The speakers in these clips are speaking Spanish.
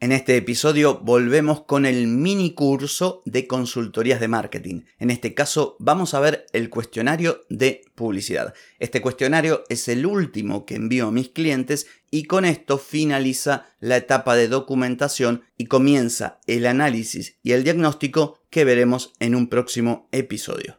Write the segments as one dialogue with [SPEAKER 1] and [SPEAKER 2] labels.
[SPEAKER 1] En este episodio volvemos con el mini curso de consultorías de marketing. En este caso vamos a ver el cuestionario de publicidad. Este cuestionario es el último que envío a mis clientes y con esto finaliza la etapa de documentación y comienza el análisis y el diagnóstico que veremos en un próximo episodio.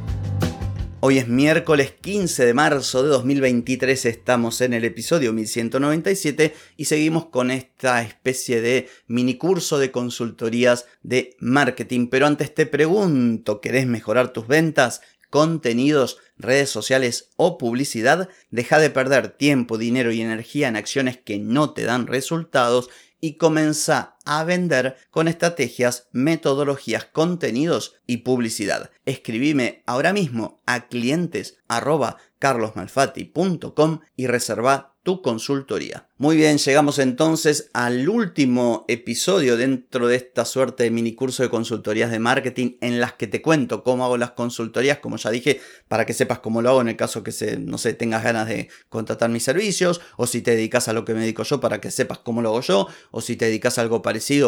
[SPEAKER 1] Hoy es miércoles 15 de marzo de 2023, estamos en el episodio 1197 y seguimos con esta especie de mini curso de consultorías de marketing. Pero antes te pregunto, ¿querés mejorar tus ventas? contenidos, redes sociales o publicidad, deja de perder tiempo, dinero y energía en acciones que no te dan resultados y comienza a vender con estrategias, metodologías, contenidos y publicidad. Escribime ahora mismo a clientes carlosmalfatti.com y reserva tu consultoría. Muy bien, llegamos entonces al último episodio dentro de esta suerte de mini curso de consultorías de marketing en las que te cuento cómo hago las consultorías, como ya dije, para que sepas cómo lo hago en el caso que se, no sé, tengas ganas de contratar mis servicios, o si te dedicas a lo que me dedico yo para que sepas cómo lo hago yo, o si te dedicas a algo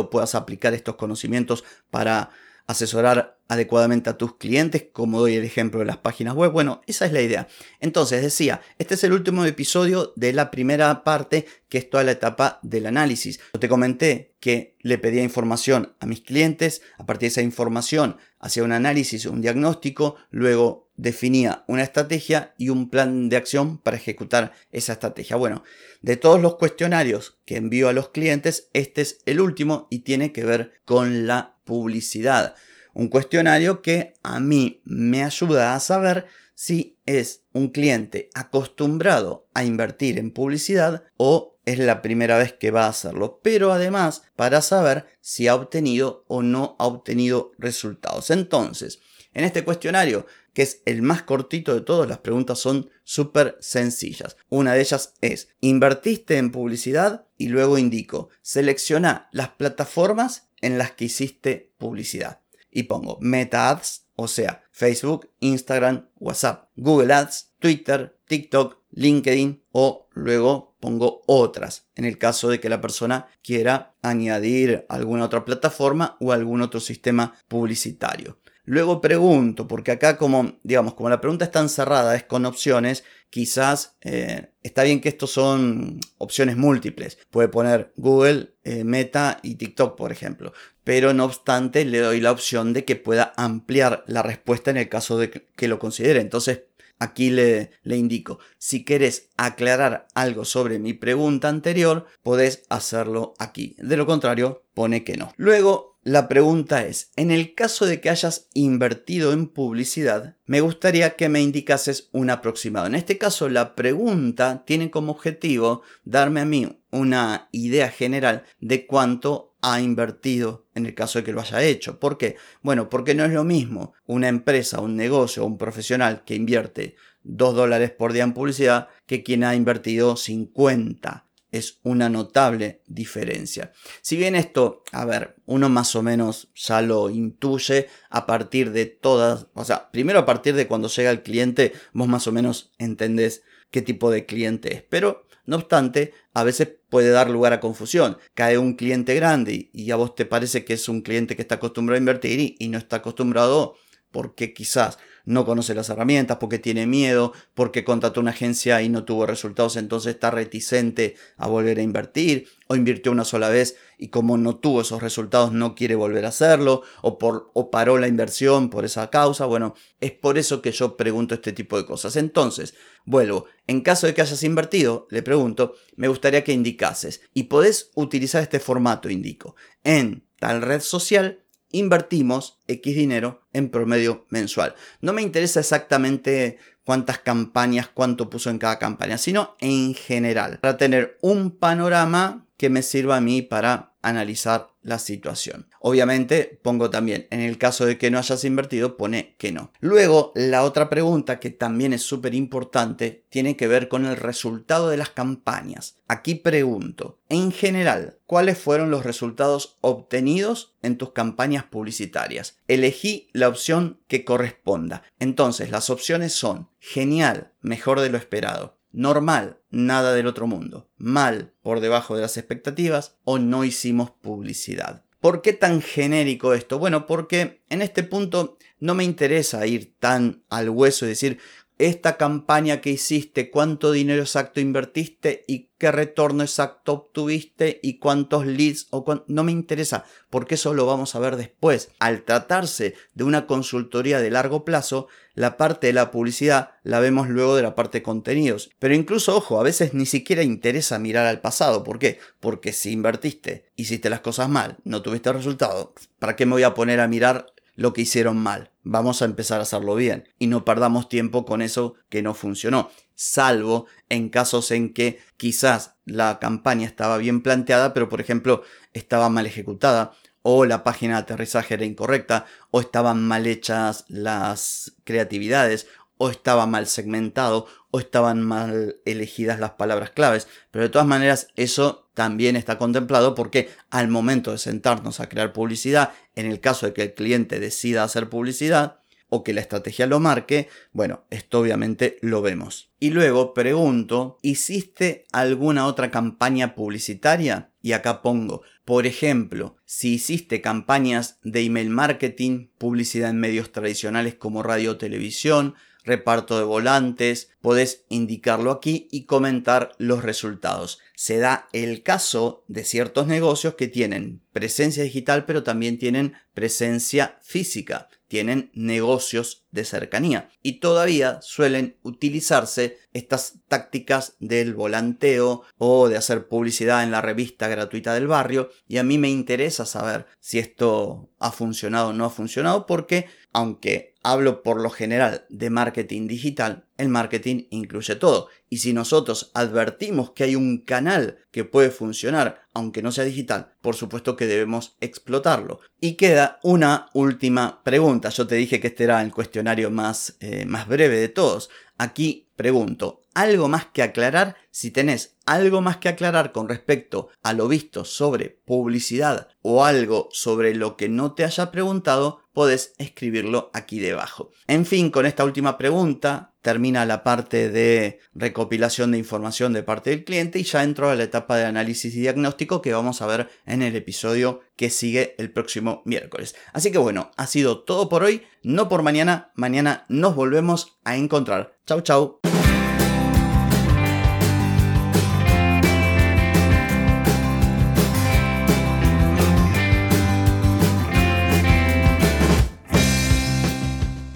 [SPEAKER 1] puedas aplicar estos conocimientos para asesorar adecuadamente a tus clientes, como doy el ejemplo de las páginas web. Bueno, esa es la idea. Entonces, decía, este es el último episodio de la primera parte, que es toda la etapa del análisis. Yo te comenté que le pedía información a mis clientes, a partir de esa información hacía un análisis, un diagnóstico, luego definía una estrategia y un plan de acción para ejecutar esa estrategia. Bueno, de todos los cuestionarios que envío a los clientes, este es el último y tiene que ver con la publicidad. Un cuestionario que a mí me ayuda a saber si es un cliente acostumbrado a invertir en publicidad o es la primera vez que va a hacerlo, pero además para saber si ha obtenido o no ha obtenido resultados. Entonces, en este cuestionario, que es el más cortito de todos, las preguntas son súper sencillas. Una de ellas es, ¿invertiste en publicidad? Y luego indico, selecciona las plataformas en las que hiciste publicidad. Y pongo Meta Ads, o sea, Facebook, Instagram, WhatsApp, Google Ads, Twitter, TikTok, LinkedIn o luego pongo otras en el caso de que la persona quiera añadir alguna otra plataforma o algún otro sistema publicitario. Luego pregunto, porque acá como, digamos, como la pregunta está encerrada, es con opciones, quizás eh, está bien que estos son opciones múltiples. Puede poner Google, eh, Meta y TikTok, por ejemplo. Pero no obstante, le doy la opción de que pueda ampliar la respuesta en el caso de que lo considere. Entonces, aquí le, le indico, si querés aclarar algo sobre mi pregunta anterior, podés hacerlo aquí. De lo contrario, pone que no. Luego, la pregunta es, en el caso de que hayas invertido en publicidad, me gustaría que me indicases un aproximado. En este caso, la pregunta tiene como objetivo darme a mí una idea general de cuánto ha invertido en el caso de que lo haya hecho. ¿Por qué? Bueno, porque no es lo mismo una empresa, un negocio un profesional que invierte 2 dólares por día en publicidad que quien ha invertido 50 es una notable diferencia. Si bien esto, a ver, uno más o menos ya lo intuye a partir de todas, o sea, primero a partir de cuando llega el cliente, vos más o menos entendés qué tipo de cliente es. Pero, no obstante, a veces puede dar lugar a confusión. Cae un cliente grande y a vos te parece que es un cliente que está acostumbrado a invertir y no está acostumbrado porque quizás no conoce las herramientas, porque tiene miedo, porque contrató una agencia y no tuvo resultados, entonces está reticente a volver a invertir, o invirtió una sola vez y como no tuvo esos resultados no quiere volver a hacerlo, o, por, o paró la inversión por esa causa. Bueno, es por eso que yo pregunto este tipo de cosas. Entonces, vuelvo, en caso de que hayas invertido, le pregunto, me gustaría que indicases, y podés utilizar este formato, indico, en tal red social invertimos X dinero en promedio mensual. No me interesa exactamente cuántas campañas, cuánto puso en cada campaña, sino en general, para tener un panorama que me sirva a mí para analizar la situación. Obviamente pongo también, en el caso de que no hayas invertido, pone que no. Luego, la otra pregunta que también es súper importante tiene que ver con el resultado de las campañas. Aquí pregunto, en general, ¿cuáles fueron los resultados obtenidos en tus campañas publicitarias? Elegí la opción que corresponda. Entonces, las opciones son genial, mejor de lo esperado, normal, nada del otro mundo, mal, por debajo de las expectativas o no hicimos publicidad. ¿Por qué tan genérico esto? Bueno, porque en este punto no me interesa ir tan al hueso y decir esta campaña que hiciste, cuánto dinero exacto invertiste y qué retorno exacto obtuviste y cuántos leads o no me interesa, porque eso lo vamos a ver después. Al tratarse de una consultoría de largo plazo, la parte de la publicidad la vemos luego de la parte de contenidos. Pero incluso, ojo, a veces ni siquiera interesa mirar al pasado. ¿Por qué? Porque si invertiste, hiciste las cosas mal, no tuviste resultado, ¿para qué me voy a poner a mirar lo que hicieron mal. Vamos a empezar a hacerlo bien. Y no perdamos tiempo con eso que no funcionó, salvo en casos en que quizás la campaña estaba bien planteada, pero por ejemplo estaba mal ejecutada o la página de aterrizaje era incorrecta o estaban mal hechas las creatividades o estaba mal segmentado o estaban mal elegidas las palabras claves. Pero de todas maneras eso también está contemplado porque al momento de sentarnos a crear publicidad, en el caso de que el cliente decida hacer publicidad, o que la estrategia lo marque, bueno, esto obviamente lo vemos. Y luego pregunto, ¿hiciste alguna otra campaña publicitaria? Y acá pongo, por ejemplo, si hiciste campañas de email marketing, publicidad en medios tradicionales como radio o televisión, reparto de volantes, podés indicarlo aquí y comentar los resultados. Se da el caso de ciertos negocios que tienen presencia digital pero también tienen presencia física, tienen negocios de cercanía y todavía suelen utilizarse estas tácticas del volanteo o de hacer publicidad en la revista gratuita del barrio y a mí me interesa saber si esto ha funcionado o no ha funcionado porque aunque hablo por lo general de marketing digital, el marketing incluye todo. Y si nosotros advertimos que hay un canal que puede funcionar, aunque no sea digital, por supuesto que debemos explotarlo. Y queda una última pregunta. Yo te dije que este era el cuestionario más, eh, más breve de todos. Aquí pregunto, ¿algo más que aclarar? Si tenés algo más que aclarar con respecto a lo visto sobre publicidad o algo sobre lo que no te haya preguntado, podés escribirlo aquí debajo. En fin, con esta última pregunta termina la parte de recopilación de información de parte del cliente y ya entro a la etapa de análisis y diagnóstico que vamos a ver en el episodio que sigue el próximo miércoles. Así que bueno, ha sido todo por hoy, no por mañana, mañana nos volvemos a encontrar. Chau chau.